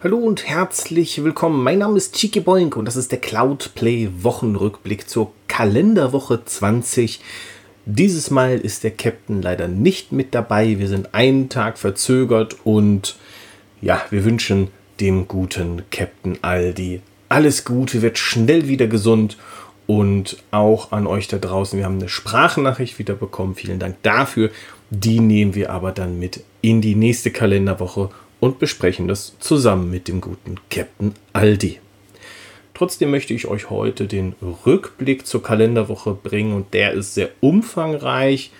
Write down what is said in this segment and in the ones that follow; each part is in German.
Hallo und herzlich willkommen. Mein Name ist Chiki Boink und das ist der Cloudplay Wochenrückblick zur Kalenderwoche 20. Dieses Mal ist der Captain leider nicht mit dabei. Wir sind einen Tag verzögert und ja, wir wünschen dem guten Captain Aldi alles Gute, wird schnell wieder gesund und auch an euch da draußen. Wir haben eine Sprachnachricht wieder bekommen. Vielen Dank dafür. Die nehmen wir aber dann mit in die nächste Kalenderwoche und besprechen das zusammen mit dem guten Captain Aldi. Trotzdem möchte ich euch heute den Rückblick zur Kalenderwoche bringen und der ist sehr umfangreich.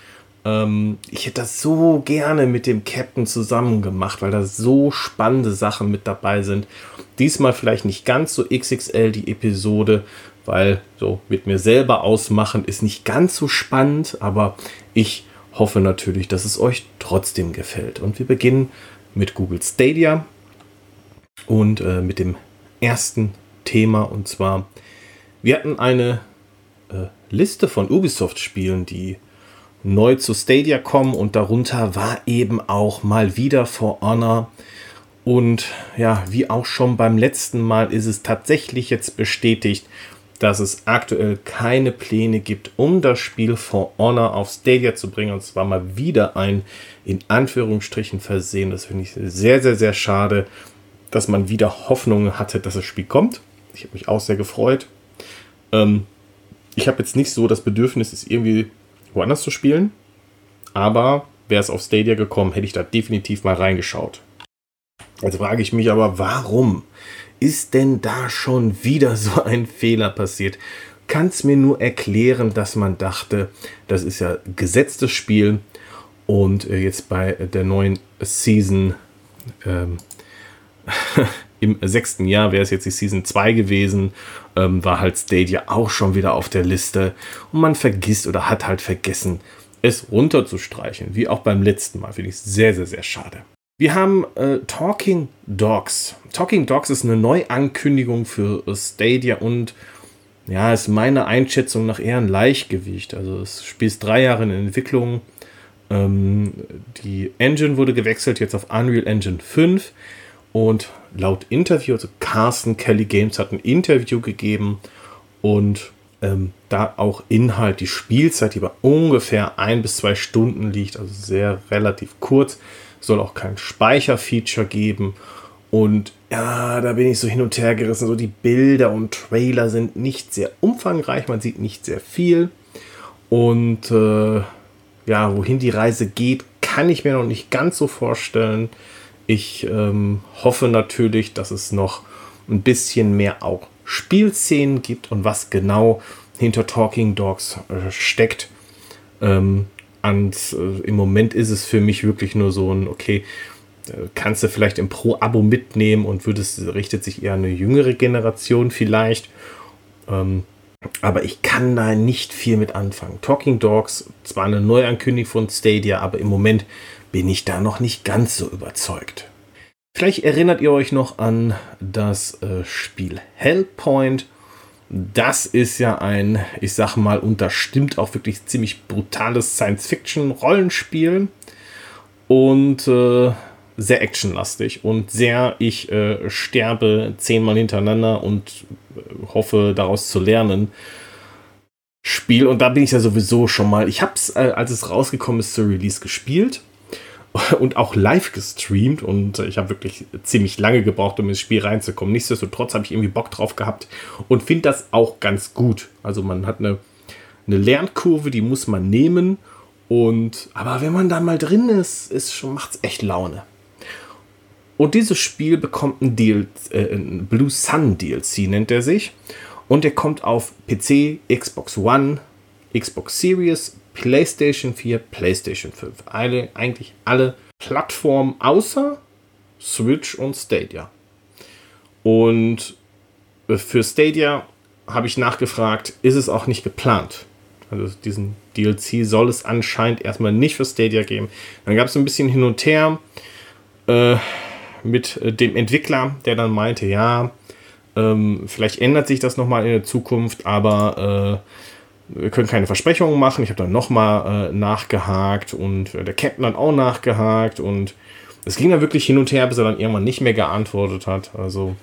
Ähm, ich hätte das so gerne mit dem Captain zusammen gemacht, weil da so spannende Sachen mit dabei sind. Diesmal vielleicht nicht ganz so XXL die Episode, weil so mit mir selber ausmachen ist nicht ganz so spannend, aber ich hoffe natürlich, dass es euch trotzdem gefällt. Und wir beginnen mit Google Stadia und äh, mit dem ersten Thema. Und zwar, wir hatten eine äh, Liste von Ubisoft-Spielen, die neu zu Stadia kommen und darunter war eben auch mal wieder For Honor. Und ja, wie auch schon beim letzten Mal ist es tatsächlich jetzt bestätigt, dass es aktuell keine Pläne gibt, um das Spiel For Honor auf Stadia zu bringen. Und zwar mal wieder ein in Anführungsstrichen versehen. Das finde ich sehr, sehr, sehr schade, dass man wieder Hoffnungen hatte, dass das Spiel kommt. Ich habe mich auch sehr gefreut. Ähm, ich habe jetzt nicht so das Bedürfnis, es irgendwie woanders zu spielen. Aber wäre es auf Stadia gekommen, hätte ich da definitiv mal reingeschaut. Also frage ich mich aber, warum ist denn da schon wieder so ein Fehler passiert? Kann mir nur erklären, dass man dachte, das ist ja gesetztes Spiel und äh, jetzt bei der neuen Season ähm, im sechsten Jahr wäre es jetzt die Season 2 gewesen, ähm, war halt Stadia auch schon wieder auf der Liste und man vergisst oder hat halt vergessen, es runterzustreichen, wie auch beim letzten Mal. Finde ich sehr, sehr, sehr schade. Wir haben äh, Talking Dogs. Talking Dogs ist eine Neuankündigung für Stadia und ja, ist meine Einschätzung nach eher ein Leichtgewicht. Also das Spiel ist drei Jahre in Entwicklung. Ähm, die Engine wurde gewechselt jetzt auf Unreal Engine 5 und laut Interview, also Carsten Kelly Games hat ein Interview gegeben und ähm, da auch Inhalt, die Spielzeit, die bei ungefähr ein bis zwei Stunden liegt, also sehr relativ kurz soll auch kein Speicherfeature geben. Und ja, da bin ich so hin und her gerissen. So die Bilder und Trailer sind nicht sehr umfangreich, man sieht nicht sehr viel. Und äh, ja, wohin die Reise geht, kann ich mir noch nicht ganz so vorstellen. Ich ähm, hoffe natürlich, dass es noch ein bisschen mehr auch Spielszenen gibt und was genau hinter Talking Dogs äh, steckt. Ähm, und äh, im Moment ist es für mich wirklich nur so ein, okay, kannst du vielleicht im Pro-Abo mitnehmen und würdest, richtet sich eher eine jüngere Generation vielleicht. Ähm, aber ich kann da nicht viel mit anfangen. Talking Dogs, zwar eine Neuankündigung von Stadia, aber im Moment bin ich da noch nicht ganz so überzeugt. Vielleicht erinnert ihr euch noch an das äh, Spiel Hellpoint das ist ja ein, ich sag mal, und das stimmt auch wirklich ziemlich brutales Science-Fiction-Rollenspiel und äh, sehr actionlastig und sehr, ich äh, sterbe zehnmal hintereinander und äh, hoffe daraus zu lernen. Spiel und da bin ich ja sowieso schon mal. Ich habe es, äh, als es rausgekommen ist, zur Release gespielt und auch live gestreamt und ich habe wirklich ziemlich lange gebraucht, um ins Spiel reinzukommen. Nichtsdestotrotz habe ich irgendwie Bock drauf gehabt und finde das auch ganz gut. Also man hat eine, eine Lernkurve, die muss man nehmen und aber wenn man da mal drin ist, ist schon macht's echt Laune. Und dieses Spiel bekommt ein, Deal, äh, ein Blue Sun DLC nennt er sich und der kommt auf PC, Xbox One, Xbox Series, PlayStation 4, PlayStation 5. Alle, eigentlich alle Plattformen außer Switch und Stadia. Und äh, für Stadia habe ich nachgefragt, ist es auch nicht geplant. Also diesen DLC soll es anscheinend erstmal nicht für Stadia geben. Dann gab es ein bisschen hin und her äh, mit äh, dem Entwickler, der dann meinte, ja, ähm, vielleicht ändert sich das nochmal in der Zukunft, aber äh, wir können keine Versprechungen machen. Ich habe dann nochmal äh, nachgehakt und äh, der Captain hat auch nachgehakt und es ging da wirklich hin und her, bis er dann irgendwann nicht mehr geantwortet hat. Also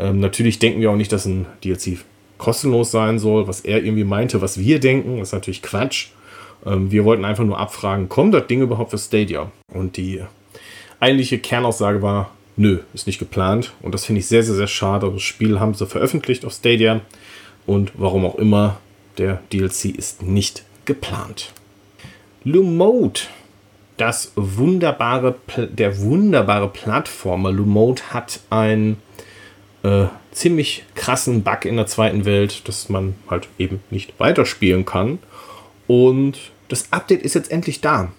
ähm, natürlich denken wir auch nicht, dass ein DLC kostenlos sein soll, was er irgendwie meinte, was wir denken, ist natürlich Quatsch. Ähm, wir wollten einfach nur abfragen, kommt das Ding überhaupt für Stadia? Und die eigentliche Kernaussage war, nö, ist nicht geplant. Und das finde ich sehr, sehr, sehr schade. Das Spiel haben sie veröffentlicht auf Stadia. Und warum auch immer, der DLC ist nicht geplant. Lumode, das wunderbare, der wunderbare Plattformer Lumode hat einen äh, ziemlich krassen Bug in der zweiten Welt, dass man halt eben nicht weiterspielen kann. Und das Update ist jetzt endlich da.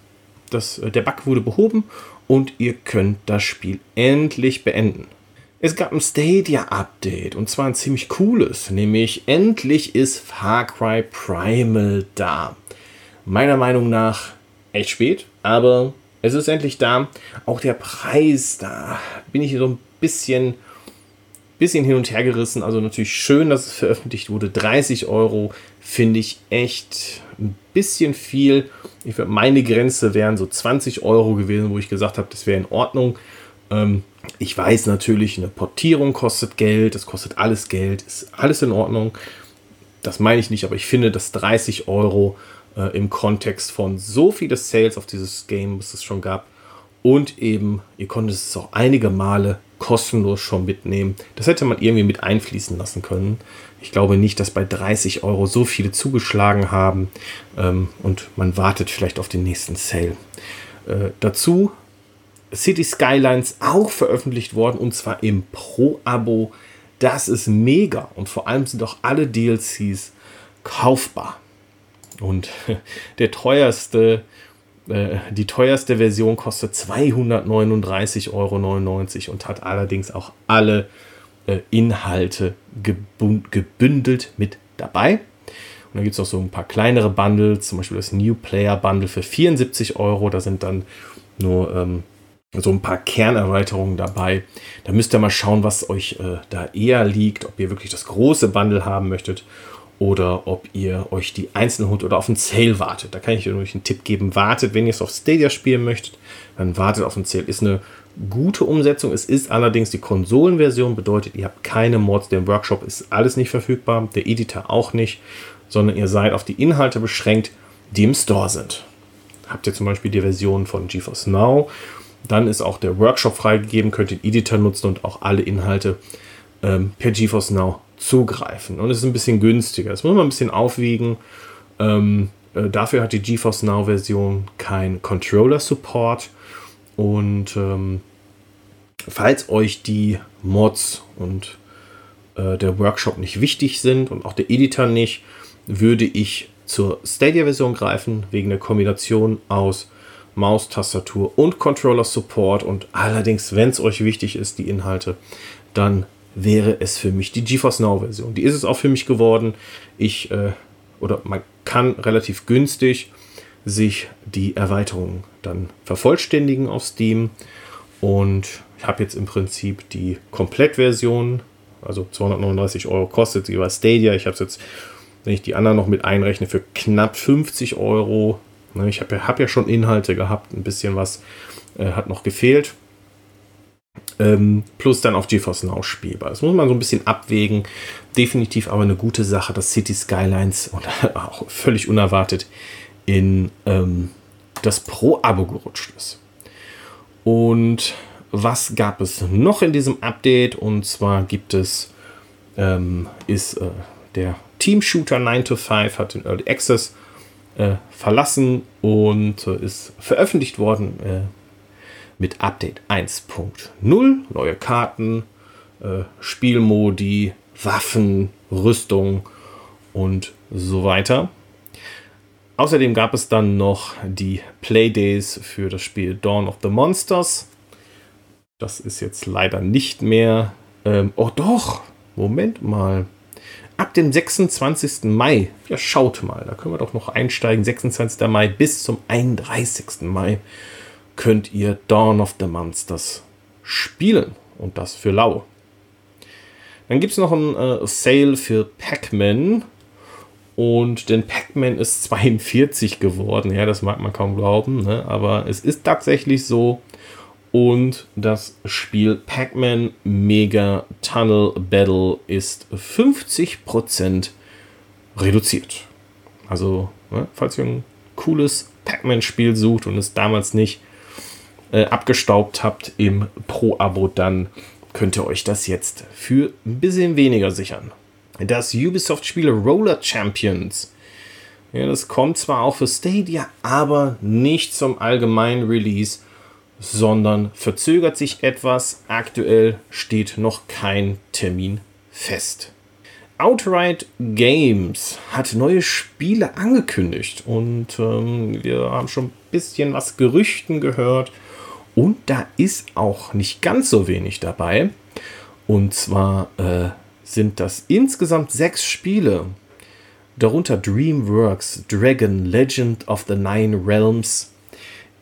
Das, äh, der Bug wurde behoben und ihr könnt das Spiel endlich beenden. Es gab ein Stadia-Update und zwar ein ziemlich cooles, nämlich endlich ist Far Cry Primal da. Meiner Meinung nach echt spät, aber es ist endlich da. Auch der Preis, da bin ich so ein bisschen, bisschen hin und her gerissen. Also natürlich schön, dass es veröffentlicht wurde. 30 Euro finde ich echt ein bisschen viel. Ich, meine Grenze wären so 20 Euro gewesen, wo ich gesagt habe, das wäre in Ordnung. Ähm, ich weiß natürlich, eine Portierung kostet Geld, das kostet alles Geld, ist alles in Ordnung. Das meine ich nicht, aber ich finde, dass 30 Euro äh, im Kontext von so viele Sales auf dieses Game, was es schon gab, und eben, ihr konntet es auch einige Male kostenlos schon mitnehmen. Das hätte man irgendwie mit einfließen lassen können. Ich glaube nicht, dass bei 30 Euro so viele zugeschlagen haben ähm, und man wartet vielleicht auf den nächsten Sale. Äh, dazu City Skylines auch veröffentlicht worden und zwar im Pro-Abo. Das ist mega und vor allem sind auch alle DLCs kaufbar. Und der teuerste, äh, die teuerste Version kostet 239,99 Euro und hat allerdings auch alle äh, Inhalte gebündelt mit dabei. Und dann gibt es noch so ein paar kleinere Bundles, zum Beispiel das New Player Bundle für 74 Euro. Da sind dann nur ähm, so ein paar Kernerweiterungen dabei. Da müsst ihr mal schauen, was euch äh, da eher liegt, ob ihr wirklich das große Bundle haben möchtet oder ob ihr euch die einzelnen holt oder auf einen Sale wartet. Da kann ich euch einen Tipp geben. Wartet, wenn ihr es auf Stadia spielen möchtet, dann wartet auf einen Sale. Ist eine gute Umsetzung. Es ist allerdings die Konsolenversion, bedeutet, ihr habt keine Mods. Der Workshop ist alles nicht verfügbar, der Editor auch nicht, sondern ihr seid auf die Inhalte beschränkt, die im Store sind. Habt ihr zum Beispiel die Version von GeForce Now, dann ist auch der Workshop freigegeben, könnt den Editor nutzen und auch alle Inhalte ähm, per GeForce Now zugreifen. Und es ist ein bisschen günstiger. Das muss man ein bisschen aufwiegen. Ähm, äh, dafür hat die GeForce Now Version kein Controller Support. Und ähm, falls euch die Mods und äh, der Workshop nicht wichtig sind und auch der Editor nicht, würde ich zur Stadia-Version greifen, wegen der Kombination aus Maus, Tastatur und Controller Support. Und allerdings, wenn es euch wichtig ist, die Inhalte, dann wäre es für mich die GeForce Now Version. Die ist es auch für mich geworden. Ich äh, oder man kann relativ günstig sich die Erweiterung dann vervollständigen auf Steam. Und ich habe jetzt im Prinzip die Komplettversion, also 239 Euro kostet sie über Stadia. Ich habe es jetzt, wenn ich die anderen noch mit einrechne, für knapp 50 Euro. Ne, ich habe ja, hab ja schon Inhalte gehabt, ein bisschen was äh, hat noch gefehlt. Ähm, plus dann auf GeForce Now spielbar. Das muss man so ein bisschen abwägen. Definitiv aber eine gute Sache, dass City Skylines und auch völlig unerwartet in ähm, das Pro-Abo gerutscht ist. Und was gab es noch in diesem Update? Und zwar gibt es, ähm, ist äh, der Team Shooter 9 to 5 hat den Early Access äh, verlassen und äh, ist veröffentlicht worden äh, mit Update 1.0. Neue Karten, äh, Spielmodi, Waffen, Rüstung und so weiter. Außerdem gab es dann noch die Playdays für das Spiel Dawn of the Monsters. Das ist jetzt leider nicht mehr. Ähm, oh doch, Moment mal. Ab dem 26. Mai, ja schaut mal, da können wir doch noch einsteigen. 26. Mai bis zum 31. Mai könnt ihr Dawn of the Monsters spielen. Und das für lau. Dann gibt es noch ein äh, Sale für Pac-Man. Und denn Pac-Man ist 42 geworden. Ja, das mag man kaum glauben. Ne? Aber es ist tatsächlich so. Und das Spiel Pac-Man Mega Tunnel Battle ist 50% reduziert. Also, ne, falls ihr ein cooles Pac-Man-Spiel sucht und es damals nicht äh, abgestaubt habt im Pro-Abo, dann könnt ihr euch das jetzt für ein bisschen weniger sichern. Das Ubisoft-Spiel Roller Champions. Ja, das kommt zwar auch für Stadia, aber nicht zum allgemeinen Release, sondern verzögert sich etwas. Aktuell steht noch kein Termin fest. Outright Games hat neue Spiele angekündigt und ähm, wir haben schon ein bisschen was Gerüchten gehört und da ist auch nicht ganz so wenig dabei. Und zwar äh, sind das insgesamt sechs Spiele, darunter DreamWorks Dragon Legend of the Nine Realms,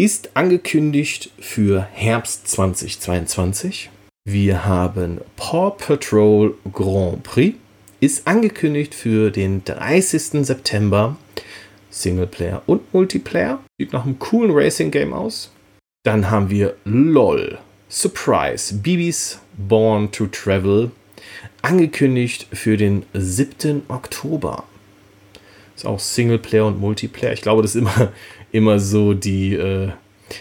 ist angekündigt für Herbst 2022. Wir haben Paw Patrol Grand Prix, ist angekündigt für den 30. September. Singleplayer und Multiplayer. Sieht nach einem coolen Racing-Game aus. Dann haben wir LOL. Surprise. Bibis Born to Travel. Angekündigt für den 7. Oktober. Ist auch Singleplayer und Multiplayer. Ich glaube, das ist immer, immer so die. Äh,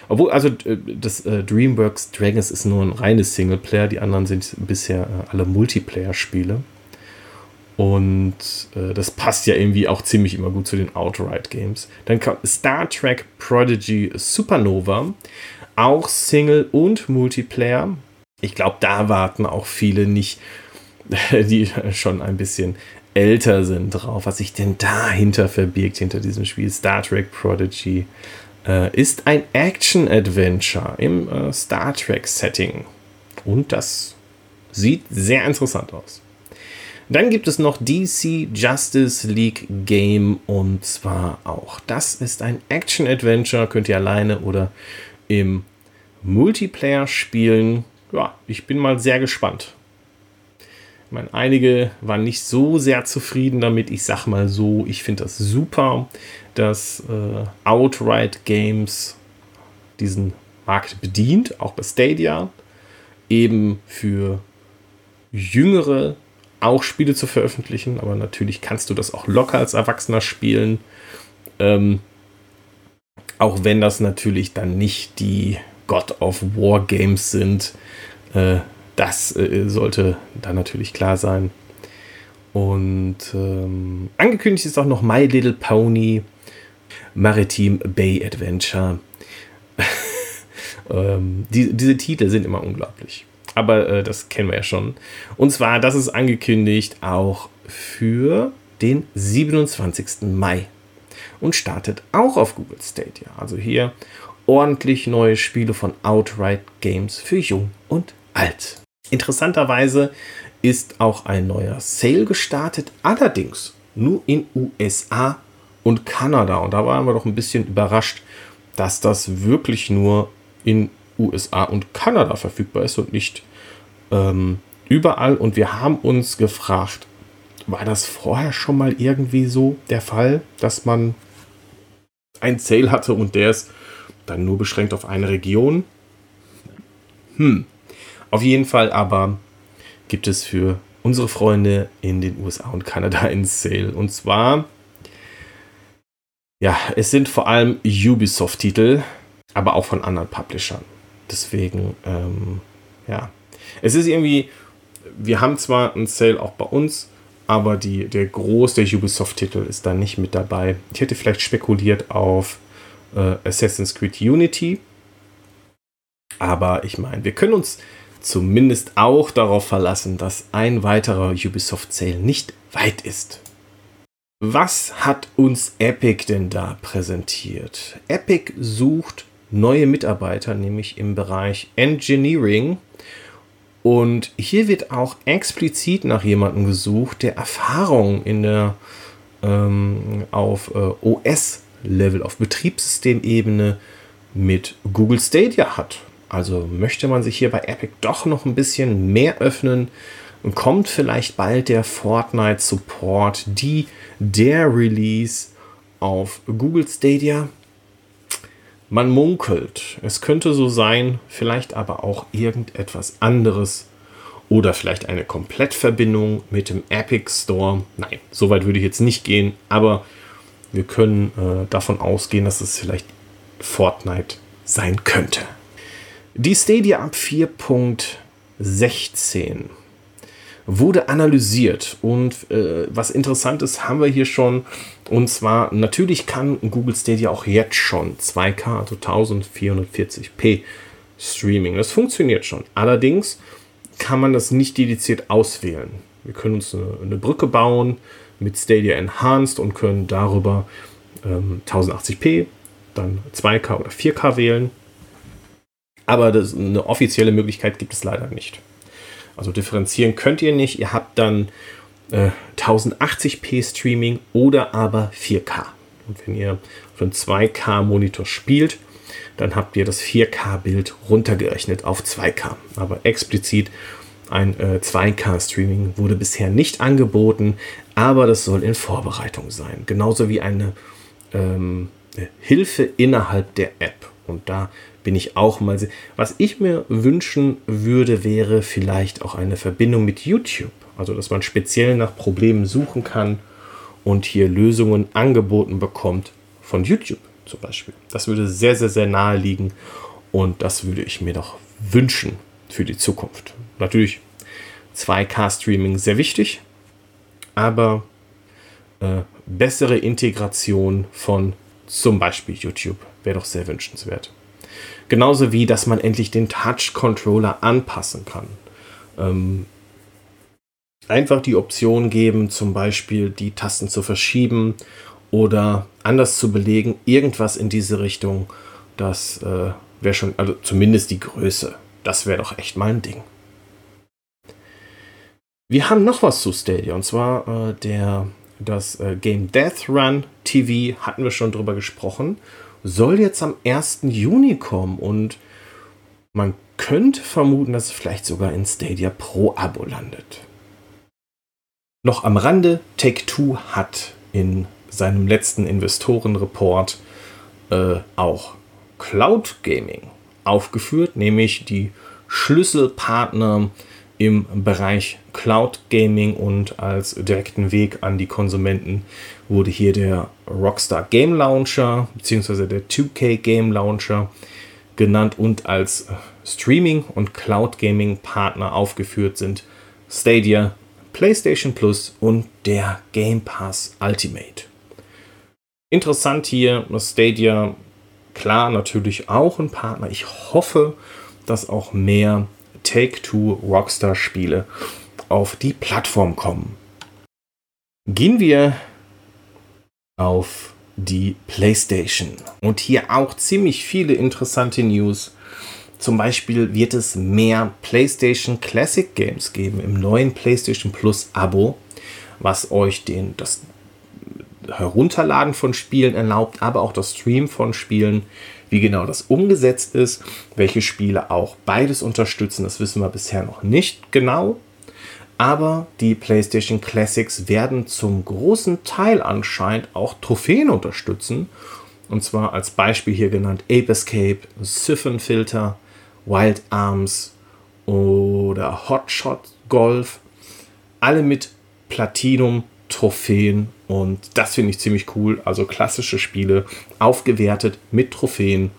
obwohl, also äh, das äh, DreamWorks Dragons ist nur ein reines Singleplayer. Die anderen sind bisher äh, alle Multiplayer-Spiele. Und äh, das passt ja irgendwie auch ziemlich immer gut zu den Outright Games. Dann kommt Star Trek Prodigy Supernova, auch Single und Multiplayer. Ich glaube, da warten auch viele nicht, die schon ein bisschen älter sind drauf, was sich denn dahinter verbirgt, hinter diesem Spiel. Star Trek Prodigy äh, ist ein Action-Adventure im äh, Star Trek-Setting. Und das sieht sehr interessant aus. Dann gibt es noch DC Justice League Game und zwar auch das ist ein Action-Adventure, könnt ihr alleine oder im Multiplayer spielen. Ja, ich bin mal sehr gespannt. Ich meine, einige waren nicht so sehr zufrieden damit. Ich sag mal so, ich finde das super, dass äh, Outright Games diesen Markt bedient, auch bei Stadia, eben für jüngere auch Spiele zu veröffentlichen, aber natürlich kannst du das auch locker als Erwachsener spielen. Ähm, auch wenn das natürlich dann nicht die God of War Games sind. Äh, das äh, sollte da natürlich klar sein. Und ähm, angekündigt ist auch noch My Little Pony Maritime Bay Adventure. ähm, die, diese Titel sind immer unglaublich aber äh, das kennen wir ja schon. Und zwar, das ist angekündigt auch für den 27. Mai und startet auch auf Google Stadia. Also hier ordentlich neue Spiele von Outright Games für Jung und Alt. Interessanterweise ist auch ein neuer Sale gestartet, allerdings nur in USA und Kanada. Und da waren wir doch ein bisschen überrascht, dass das wirklich nur in USA und Kanada verfügbar ist und nicht ähm, überall. Und wir haben uns gefragt, war das vorher schon mal irgendwie so der Fall, dass man ein Sale hatte und der ist dann nur beschränkt auf eine Region? Hm. Auf jeden Fall aber gibt es für unsere Freunde in den USA und Kanada ein Sale. Und zwar, ja, es sind vor allem Ubisoft-Titel, aber auch von anderen Publishern. Deswegen, ähm, ja, es ist irgendwie, wir haben zwar einen Sale auch bei uns, aber die, der Groß der Ubisoft-Titel ist da nicht mit dabei. Ich hätte vielleicht spekuliert auf äh, Assassin's Creed Unity. Aber ich meine, wir können uns zumindest auch darauf verlassen, dass ein weiterer Ubisoft-Sale nicht weit ist. Was hat uns Epic denn da präsentiert? Epic sucht neue Mitarbeiter, nämlich im Bereich Engineering und hier wird auch explizit nach jemandem gesucht, der Erfahrung in der ähm, auf äh, OS-Level, auf Betriebssystemebene mit Google Stadia hat. Also möchte man sich hier bei Epic doch noch ein bisschen mehr öffnen, kommt vielleicht bald der Fortnite Support, die der Release auf Google Stadia. Man munkelt, es könnte so sein, vielleicht aber auch irgendetwas anderes oder vielleicht eine Komplettverbindung mit dem Epic Store. Nein, so weit würde ich jetzt nicht gehen, aber wir können äh, davon ausgehen, dass es vielleicht Fortnite sein könnte. Die Stadia ab 4.16 wurde analysiert und äh, was Interessantes haben wir hier schon und zwar natürlich kann Google Stadia auch jetzt schon 2K, also 1440p Streaming. Das funktioniert schon. Allerdings kann man das nicht dediziert auswählen. Wir können uns eine, eine Brücke bauen mit Stadia Enhanced und können darüber ähm, 1080p, dann 2K oder 4K wählen. Aber das, eine offizielle Möglichkeit gibt es leider nicht. Also differenzieren könnt ihr nicht. Ihr habt dann äh, 1080p Streaming oder aber 4K. Und wenn ihr auf einem 2K Monitor spielt, dann habt ihr das 4K-Bild runtergerechnet auf 2K. Aber explizit ein äh, 2K-Streaming wurde bisher nicht angeboten, aber das soll in Vorbereitung sein. Genauso wie eine ähm, Hilfe innerhalb der App. Und da bin ich auch mal. Was ich mir wünschen würde, wäre vielleicht auch eine Verbindung mit YouTube. Also, dass man speziell nach Problemen suchen kann und hier Lösungen angeboten bekommt von YouTube zum Beispiel. Das würde sehr, sehr, sehr nahe liegen und das würde ich mir doch wünschen für die Zukunft. Natürlich 2K-Streaming sehr wichtig, aber äh, bessere Integration von zum Beispiel YouTube wäre doch sehr wünschenswert. Genauso wie, dass man endlich den Touch-Controller anpassen kann. Ähm, einfach die Option geben, zum Beispiel die Tasten zu verschieben oder anders zu belegen, irgendwas in diese Richtung, das äh, wäre schon, also zumindest die Größe, das wäre doch echt mal ein Ding. Wir haben noch was zu Stadia und zwar äh, der, das äh, Game Death Run TV, hatten wir schon drüber gesprochen, soll jetzt am 1. Juni kommen und man könnte vermuten, dass es vielleicht sogar in Stadia Pro Abo landet. Noch am Rande, Take Two hat in seinem letzten Investorenreport äh, auch Cloud Gaming aufgeführt, nämlich die Schlüsselpartner im Bereich Cloud Gaming und als direkten Weg an die Konsumenten wurde hier der Rockstar Game Launcher bzw. der 2K Game Launcher genannt und als Streaming und Cloud Gaming Partner aufgeführt sind Stadia, PlayStation Plus und der Game Pass Ultimate. Interessant hier, Stadia, klar, natürlich auch ein Partner. Ich hoffe, dass auch mehr Take-Two Rockstar-Spiele auf die Plattform kommen. Gehen wir auf die PlayStation. Und hier auch ziemlich viele interessante News. Zum Beispiel wird es mehr PlayStation Classic Games geben im neuen PlayStation Plus Abo, was euch den, das Herunterladen von Spielen erlaubt, aber auch das Stream von Spielen. Wie genau das umgesetzt ist, welche Spiele auch beides unterstützen, das wissen wir bisher noch nicht genau. Aber die PlayStation Classics werden zum großen Teil anscheinend auch Trophäen unterstützen. Und zwar als Beispiel hier genannt Ape Escape, Siphon Filter, Wild Arms oder Hotshot Golf. Alle mit Platinum Trophäen und das finde ich ziemlich cool. Also klassische Spiele aufgewertet mit Trophäen.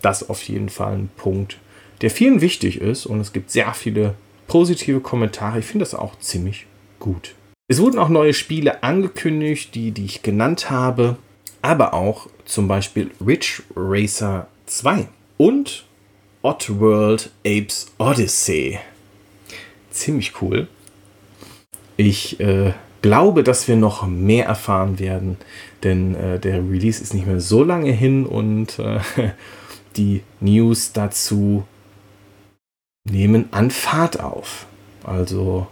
Das auf jeden Fall ein Punkt, der vielen wichtig ist und es gibt sehr viele positive Kommentare. Ich finde das auch ziemlich gut. Es wurden auch neue Spiele angekündigt, die, die ich genannt habe, aber auch zum Beispiel Ridge Racer 2 und Oddworld Apes Odyssey. Ziemlich cool. Ich äh, glaube, dass wir noch mehr erfahren werden, denn äh, der Release ist nicht mehr so lange hin und äh, die News dazu nehmen an Fahrt auf. Also,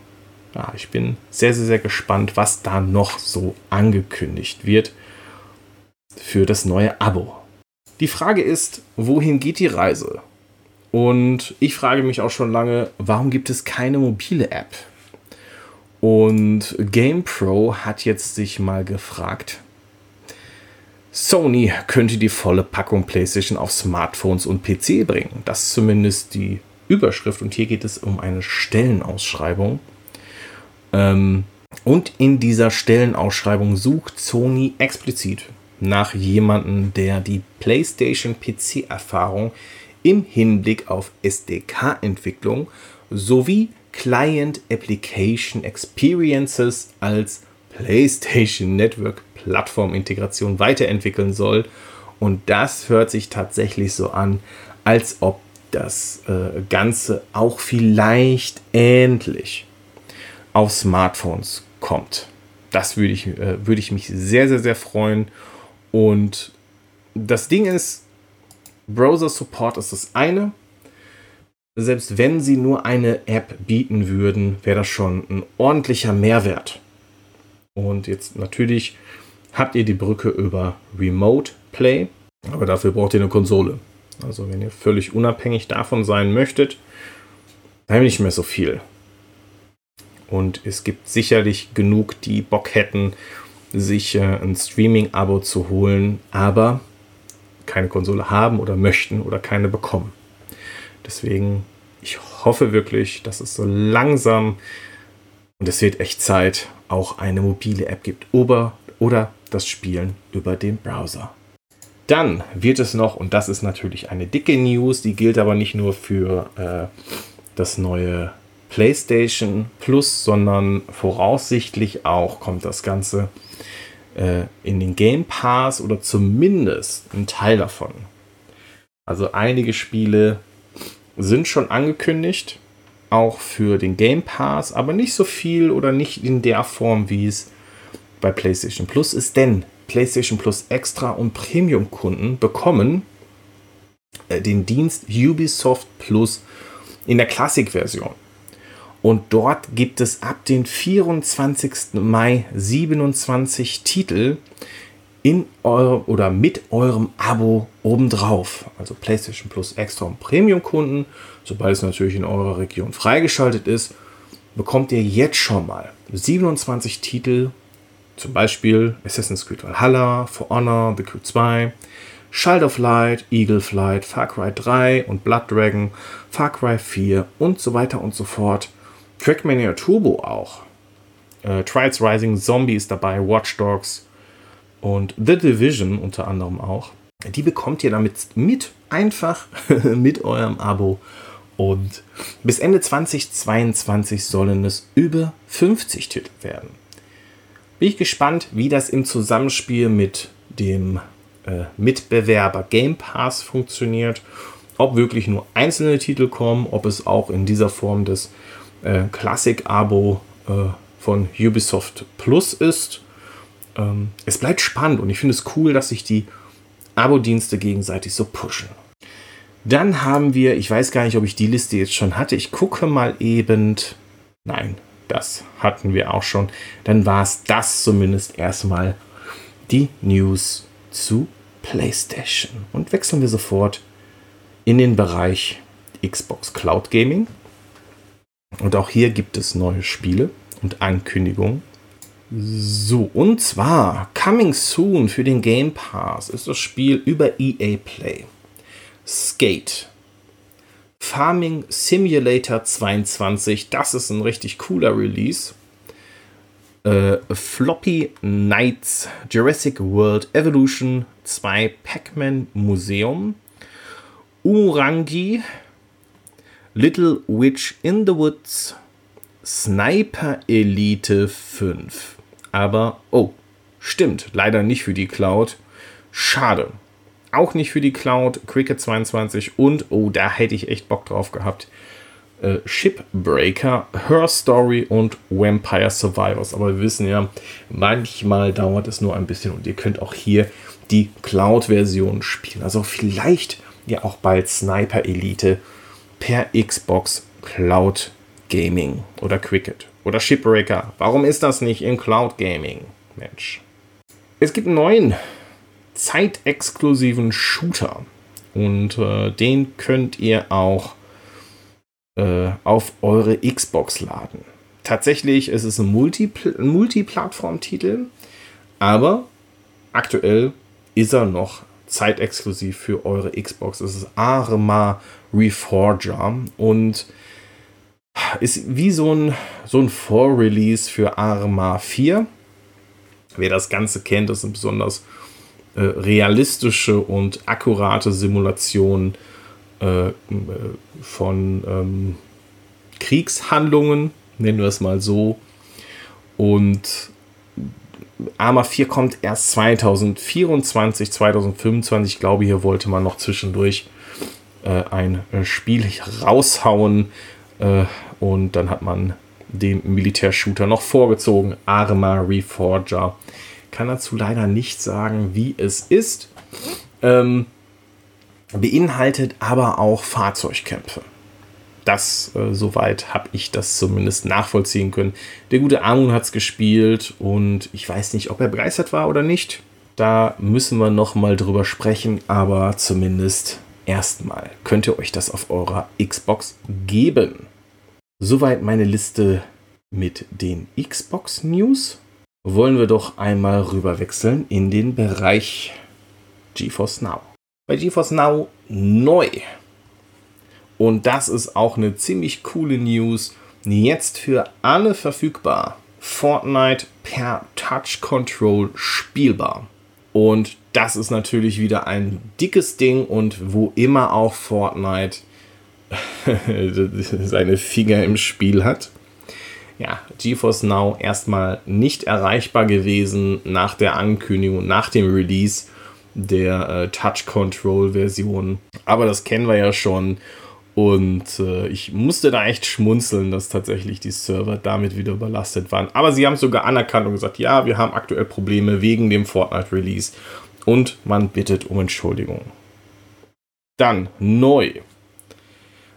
ja, ich bin sehr, sehr, sehr gespannt, was da noch so angekündigt wird für das neue Abo. Die Frage ist, wohin geht die Reise? Und ich frage mich auch schon lange, warum gibt es keine mobile App? Und GamePro hat jetzt sich mal gefragt, Sony könnte die volle Packung PlayStation auf Smartphones und PC bringen. Das ist zumindest die Überschrift. Und hier geht es um eine Stellenausschreibung. Ähm, und in dieser Stellenausschreibung sucht Sony explizit nach jemandem, der die PlayStation PC-Erfahrung im Hinblick auf SDK-Entwicklung sowie Client Application Experiences als PlayStation Network Plattformintegration weiterentwickeln soll. Und das hört sich tatsächlich so an, als ob das äh, Ganze auch vielleicht endlich auf Smartphones kommt. Das würde ich, äh, würde ich mich sehr, sehr, sehr freuen. Und das Ding ist, Browser Support ist das eine. Selbst wenn sie nur eine App bieten würden, wäre das schon ein ordentlicher Mehrwert. Und jetzt natürlich habt ihr die Brücke über Remote Play, aber dafür braucht ihr eine Konsole. Also wenn ihr völlig unabhängig davon sein möchtet, dann nicht mehr so viel. Und es gibt sicherlich genug, die Bock hätten, sich äh, ein Streaming-Abo zu holen, aber keine Konsole haben oder möchten oder keine bekommen. Deswegen, ich hoffe wirklich, dass es so langsam, und es wird echt Zeit, auch eine mobile App gibt. Oder, oder das Spielen über den Browser. Dann wird es noch, und das ist natürlich eine dicke News, die gilt aber nicht nur für äh, das neue PlayStation Plus, sondern voraussichtlich auch kommt das Ganze äh, in den Game Pass oder zumindest ein Teil davon. Also einige Spiele sind schon angekündigt, auch für den Game Pass, aber nicht so viel oder nicht in der Form, wie es bei PlayStation Plus ist, denn PlayStation Plus Extra und Premium-Kunden bekommen äh, den Dienst Ubisoft Plus in der Classic-Version. Und dort gibt es ab dem 24. Mai 27 Titel in eurem oder mit eurem Abo obendrauf. Also PlayStation Plus Extra und Premium-Kunden, sobald es natürlich in eurer Region freigeschaltet ist, bekommt ihr jetzt schon mal 27 Titel zum Beispiel Assassin's Creed Valhalla, For Honor, The Crew 2, Child of Light, Eagle Flight, Far Cry 3 und Blood Dragon, Far Cry 4 und so weiter und so fort. Trackmania Turbo auch. Äh, Trials Rising, Zombie ist dabei, Watch Dogs und The Division unter anderem auch. Die bekommt ihr damit mit, einfach mit eurem Abo. Und bis Ende 2022 sollen es über 50 Titel werden. Bin ich gespannt, wie das im Zusammenspiel mit dem äh, Mitbewerber Game Pass funktioniert. Ob wirklich nur einzelne Titel kommen, ob es auch in dieser Form des äh, Classic-Abo äh, von Ubisoft Plus ist. Ähm, es bleibt spannend und ich finde es cool, dass sich die Abo-Dienste gegenseitig so pushen. Dann haben wir, ich weiß gar nicht, ob ich die Liste jetzt schon hatte. Ich gucke mal eben. Nein, das hatten wir auch schon. Dann war es das zumindest erstmal die News zu PlayStation. Und wechseln wir sofort in den Bereich Xbox Cloud Gaming. Und auch hier gibt es neue Spiele und Ankündigungen. So, und zwar Coming Soon für den Game Pass ist das Spiel über EA Play. Skate Farming Simulator 22. Das ist ein richtig cooler Release. Äh, Floppy Nights, Jurassic World Evolution 2 Pac-Man Museum, Urangi, Little Witch in the Woods, Sniper Elite 5. Aber, oh, stimmt, leider nicht für die Cloud. Schade auch nicht für die Cloud, Cricket 22 und, oh, da hätte ich echt Bock drauf gehabt, äh, Shipbreaker, Her Story und Vampire Survivors. Aber wir wissen ja, manchmal dauert es nur ein bisschen und ihr könnt auch hier die Cloud-Version spielen. Also vielleicht ja auch bald Sniper Elite per Xbox Cloud Gaming oder Cricket oder Shipbreaker. Warum ist das nicht in Cloud Gaming? Mensch. Es gibt einen neuen zeitexklusiven Shooter. Und äh, den könnt ihr auch äh, auf eure Xbox laden. Tatsächlich ist es ein, Multi Multiplattform-Titel, aber aktuell ist er noch zeitexklusiv für eure Xbox. Es ist Arma Reforger und ist wie so ein, so ein Vor-Release für Arma 4. Wer das Ganze kennt, das sind besonders äh, realistische und akkurate Simulationen äh, von ähm, Kriegshandlungen, nennen wir es mal so. Und Arma 4 kommt erst 2024, 2025. Ich glaube, hier wollte man noch zwischendurch äh, ein äh, Spiel raushauen. Äh, und dann hat man den Militärshooter noch vorgezogen. Arma Reforger. Kann dazu leider nicht sagen, wie es ist. Ähm, beinhaltet aber auch Fahrzeugkämpfe. Das, äh, soweit habe ich das zumindest nachvollziehen können. Der gute Amun hat es gespielt und ich weiß nicht, ob er begeistert war oder nicht. Da müssen wir noch mal drüber sprechen, aber zumindest erstmal könnt ihr euch das auf eurer Xbox geben. Soweit meine Liste mit den Xbox News. Wollen wir doch einmal rüberwechseln in den Bereich GeForce Now. Bei GeForce Now neu. Und das ist auch eine ziemlich coole News. Jetzt für alle verfügbar. Fortnite per Touch Control spielbar. Und das ist natürlich wieder ein dickes Ding und wo immer auch Fortnite seine Finger im Spiel hat. Ja, GeForce Now erstmal nicht erreichbar gewesen nach der Ankündigung, nach dem Release der äh, Touch Control Version. Aber das kennen wir ja schon. Und äh, ich musste da echt schmunzeln, dass tatsächlich die Server damit wieder überlastet waren. Aber sie haben sogar anerkannt und gesagt, ja, wir haben aktuell Probleme wegen dem Fortnite-Release. Und man bittet um Entschuldigung. Dann neu.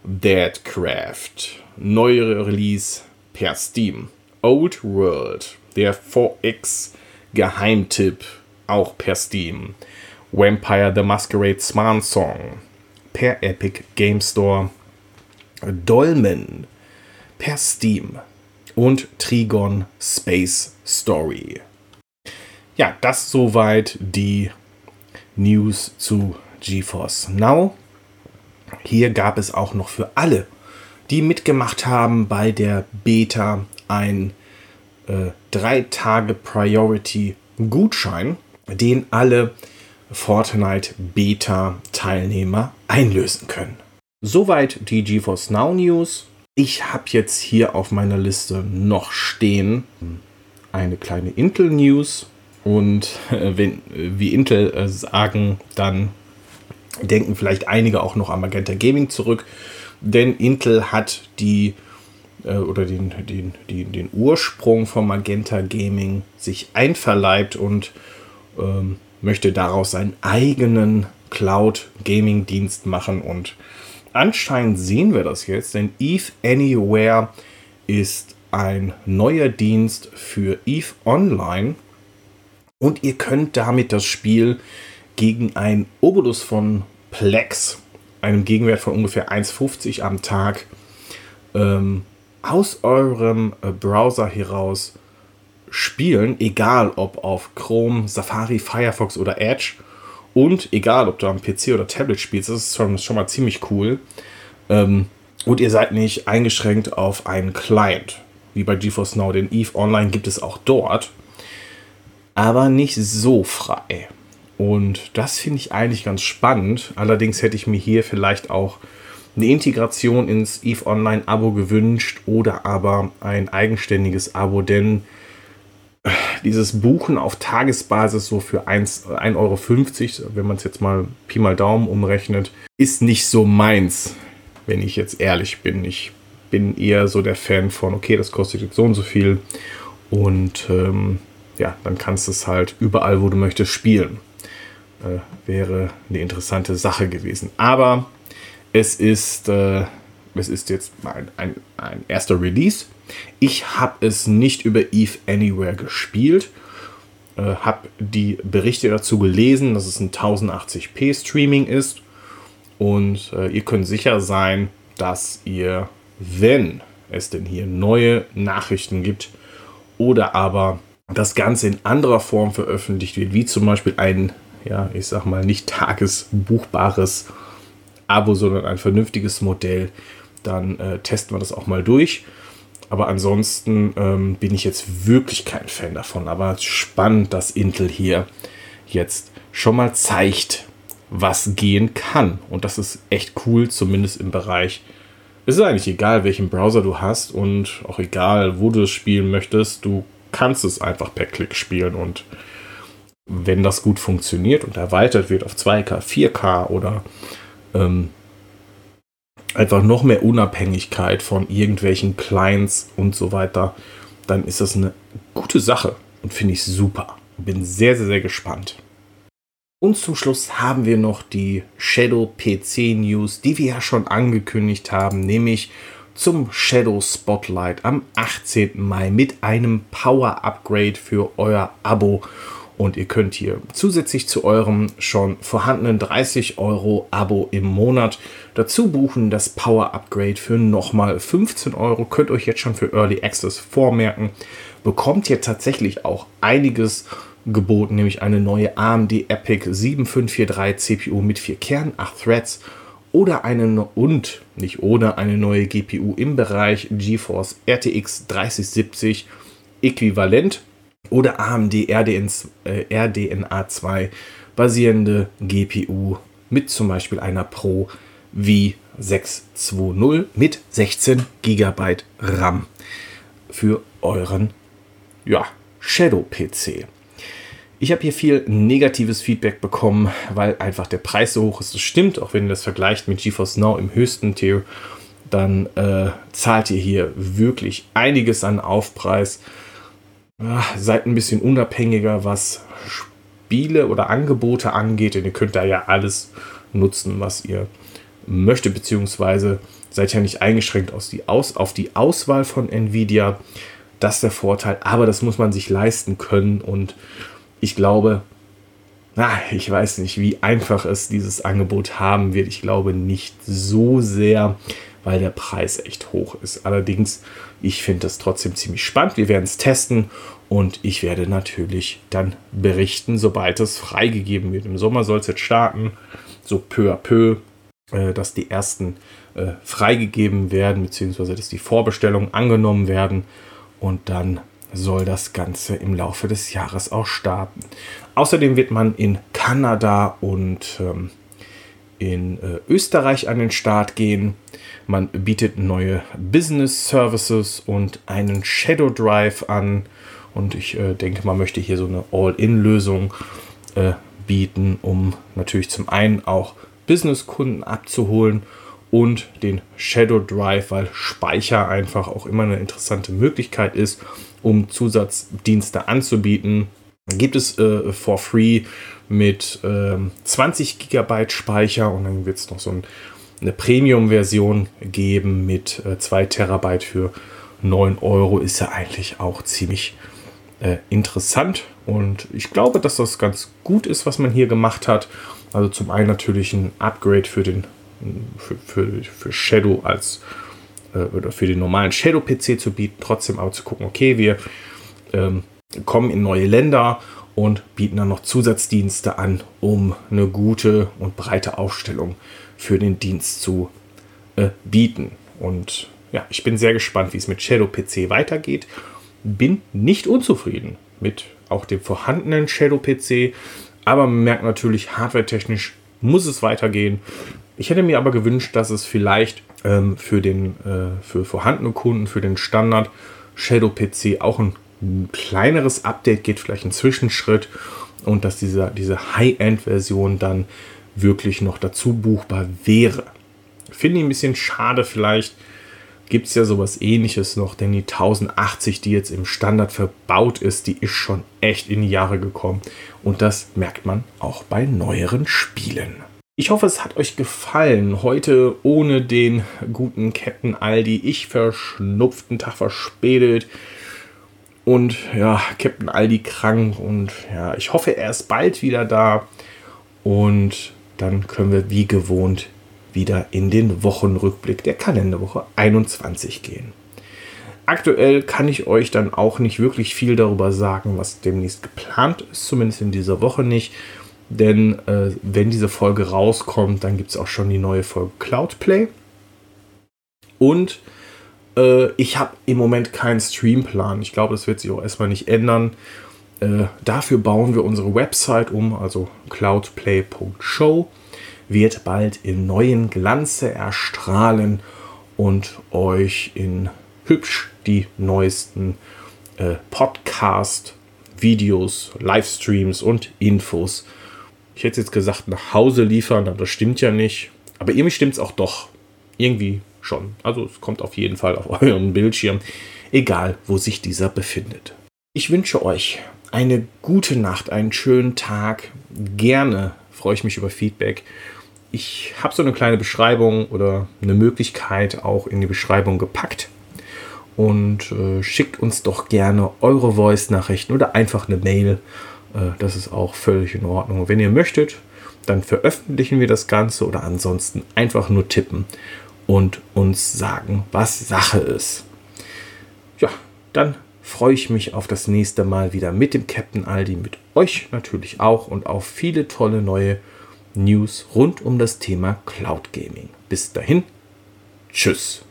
Deadcraft. Neuere Release per Steam. Old World. Der 4X Geheimtipp. Auch per Steam. Vampire the Masquerade Swan Song per Epic Game Store, Dolmen per Steam und Trigon Space Story. Ja, das soweit die News zu GeForce Now. Hier gab es auch noch für alle, die mitgemacht haben bei der Beta, ein äh, drei Tage Priority Gutschein, den alle Fortnite Beta-Teilnehmer einlösen können. Soweit die GeForce Now News. Ich habe jetzt hier auf meiner Liste noch stehen eine kleine Intel News. Und wenn, wie Intel äh, sagen, dann denken vielleicht einige auch noch an Magenta Gaming zurück. Denn Intel hat die äh, oder den, den, den, den Ursprung von Magenta Gaming sich einverleibt und ähm, möchte daraus seinen eigenen Cloud-Gaming-Dienst machen und anscheinend sehen wir das jetzt, denn Eve Anywhere ist ein neuer Dienst für Eve Online und ihr könnt damit das Spiel gegen ein Obolus von Plex, einem Gegenwert von ungefähr 1,50 am Tag, ähm, aus eurem äh, Browser heraus spielen, egal ob auf Chrome, Safari, Firefox oder Edge. Und egal, ob du am PC oder Tablet spielst, das ist schon, schon mal ziemlich cool. Ähm, und ihr seid nicht eingeschränkt auf einen Client, wie bei GeForce Now. Den EVE Online gibt es auch dort, aber nicht so frei. Und das finde ich eigentlich ganz spannend. Allerdings hätte ich mir hier vielleicht auch eine Integration ins EVE Online Abo gewünscht oder aber ein eigenständiges Abo, denn dieses Buchen auf Tagesbasis so für 1,50 Euro, wenn man es jetzt mal Pi mal Daumen umrechnet, ist nicht so meins, wenn ich jetzt ehrlich bin. Ich bin eher so der Fan von, okay, das kostet jetzt so und so viel und ähm, ja, dann kannst du es halt überall, wo du möchtest, spielen. Äh, wäre eine interessante Sache gewesen. Aber es ist, äh, es ist jetzt ein, ein, ein erster Release ich habe es nicht über Eve Anywhere gespielt, äh, habe die Berichte dazu gelesen, dass es ein 1080p Streaming ist und äh, ihr könnt sicher sein, dass ihr, wenn es denn hier neue Nachrichten gibt oder aber das Ganze in anderer Form veröffentlicht wird, wie zum Beispiel ein ja, ich sag mal, nicht tagesbuchbares Abo, sondern ein vernünftiges Modell, dann äh, testen wir das auch mal durch. Aber ansonsten ähm, bin ich jetzt wirklich kein Fan davon. Aber spannend, dass Intel hier jetzt schon mal zeigt, was gehen kann. Und das ist echt cool, zumindest im Bereich. Es ist eigentlich egal, welchen Browser du hast und auch egal, wo du es spielen möchtest. Du kannst es einfach per Klick spielen und wenn das gut funktioniert und erweitert wird auf 2K, 4K oder ähm, einfach noch mehr Unabhängigkeit von irgendwelchen Clients und so weiter, dann ist das eine gute Sache und finde ich super. Bin sehr, sehr, sehr gespannt. Und zum Schluss haben wir noch die Shadow PC News, die wir ja schon angekündigt haben, nämlich zum Shadow Spotlight am 18. Mai mit einem Power Upgrade für euer Abo. Und ihr könnt hier zusätzlich zu eurem schon vorhandenen 30 Euro Abo im Monat dazu buchen das Power Upgrade für nochmal 15 Euro. Könnt euch jetzt schon für Early Access vormerken. Bekommt ihr tatsächlich auch einiges geboten, nämlich eine neue AMD Epic 7543 CPU mit 4 Kernen, 8 Threads oder eine und nicht oder eine neue GPU im Bereich GeForce RTX 3070 äquivalent oder AMD RDN, äh, RDNA 2 basierende GPU mit zum Beispiel einer Pro V620 mit 16 GB RAM für euren ja, Shadow PC. Ich habe hier viel negatives Feedback bekommen, weil einfach der Preis so hoch ist. Das stimmt, auch wenn ihr das vergleicht mit GeForce Now im höchsten Tier, dann äh, zahlt ihr hier wirklich einiges an Aufpreis. Ja, seid ein bisschen unabhängiger, was Spiele oder Angebote angeht, denn ihr könnt da ja alles nutzen, was ihr möchtet, beziehungsweise seid ja nicht eingeschränkt auf die, Aus auf die Auswahl von Nvidia. Das ist der Vorteil, aber das muss man sich leisten können und ich glaube, na, ich weiß nicht, wie einfach es dieses Angebot haben wird. Ich glaube nicht so sehr, weil der Preis echt hoch ist. Allerdings, ich finde das trotzdem ziemlich spannend. Wir werden es testen und ich werde natürlich dann berichten, sobald es freigegeben wird. Im Sommer soll es jetzt starten, so peu à peu, äh, dass die ersten äh, freigegeben werden, beziehungsweise dass die Vorbestellungen angenommen werden und dann soll das Ganze im Laufe des Jahres auch starten. Außerdem wird man in Kanada und ähm, in äh, Österreich an den Start gehen. Man bietet neue Business Services und einen Shadow Drive an. Und ich äh, denke, man möchte hier so eine All-in-Lösung äh, bieten, um natürlich zum einen auch Business-Kunden abzuholen und den Shadow Drive, weil Speicher einfach auch immer eine interessante Möglichkeit ist, um Zusatzdienste anzubieten. Gibt es äh, for free mit äh, 20 GB Speicher und dann wird es noch so ein, eine Premium-Version geben mit äh, 2 Terabyte für 9 Euro. Ist ja eigentlich auch ziemlich äh, interessant und ich glaube, dass das ganz gut ist, was man hier gemacht hat. Also zum einen natürlich ein Upgrade für den für, für, für Shadow als äh, oder für den normalen Shadow-PC zu bieten, trotzdem aber zu gucken, okay, wir ähm, kommen in neue Länder und bieten dann noch Zusatzdienste an, um eine gute und breite Aufstellung für den Dienst zu äh, bieten. Und ja, ich bin sehr gespannt, wie es mit Shadow PC weitergeht. Bin nicht unzufrieden mit auch dem vorhandenen Shadow PC, aber man merkt natürlich, hardware-technisch muss es weitergehen. Ich hätte mir aber gewünscht, dass es vielleicht ähm, für den äh, für vorhandene Kunden, für den Standard Shadow PC auch ein, ein kleineres Update geht, vielleicht ein Zwischenschritt und dass dieser, diese High-End-Version dann wirklich noch dazu buchbar wäre. Finde ich ein bisschen schade, vielleicht gibt es ja sowas ähnliches noch, denn die 1080, die jetzt im Standard verbaut ist, die ist schon echt in die Jahre gekommen und das merkt man auch bei neueren Spielen. Ich hoffe, es hat euch gefallen. Heute ohne den guten Captain Aldi. Ich verschnupften Tag verspätet. Und ja, Captain Aldi krank. Und ja, ich hoffe, er ist bald wieder da. Und dann können wir wie gewohnt wieder in den Wochenrückblick der Kalenderwoche 21 gehen. Aktuell kann ich euch dann auch nicht wirklich viel darüber sagen, was demnächst geplant ist, zumindest in dieser Woche nicht. Denn äh, wenn diese Folge rauskommt, dann gibt es auch schon die neue Folge Cloudplay. Und äh, ich habe im Moment keinen Streamplan. Ich glaube, das wird sich auch erstmal nicht ändern. Äh, dafür bauen wir unsere Website um, also cloudplay.show wird bald in neuen Glanze erstrahlen und euch in hübsch die neuesten äh, Podcast, Videos, Livestreams und Infos. Ich hätte jetzt gesagt, nach Hause liefern, aber das stimmt ja nicht. Aber irgendwie stimmt es auch doch. Irgendwie schon. Also es kommt auf jeden Fall auf euren Bildschirm, egal wo sich dieser befindet. Ich wünsche euch eine gute Nacht, einen schönen Tag. Gerne freue ich mich über Feedback. Ich habe so eine kleine Beschreibung oder eine Möglichkeit auch in die Beschreibung gepackt. Und äh, schickt uns doch gerne eure Voice-Nachrichten oder einfach eine Mail. Äh, das ist auch völlig in Ordnung. Wenn ihr möchtet, dann veröffentlichen wir das Ganze oder ansonsten einfach nur tippen und uns sagen, was Sache ist. Ja, dann freue ich mich auf das nächste Mal wieder mit dem Captain Aldi, mit euch natürlich auch und auf viele tolle neue News rund um das Thema Cloud Gaming. Bis dahin, tschüss.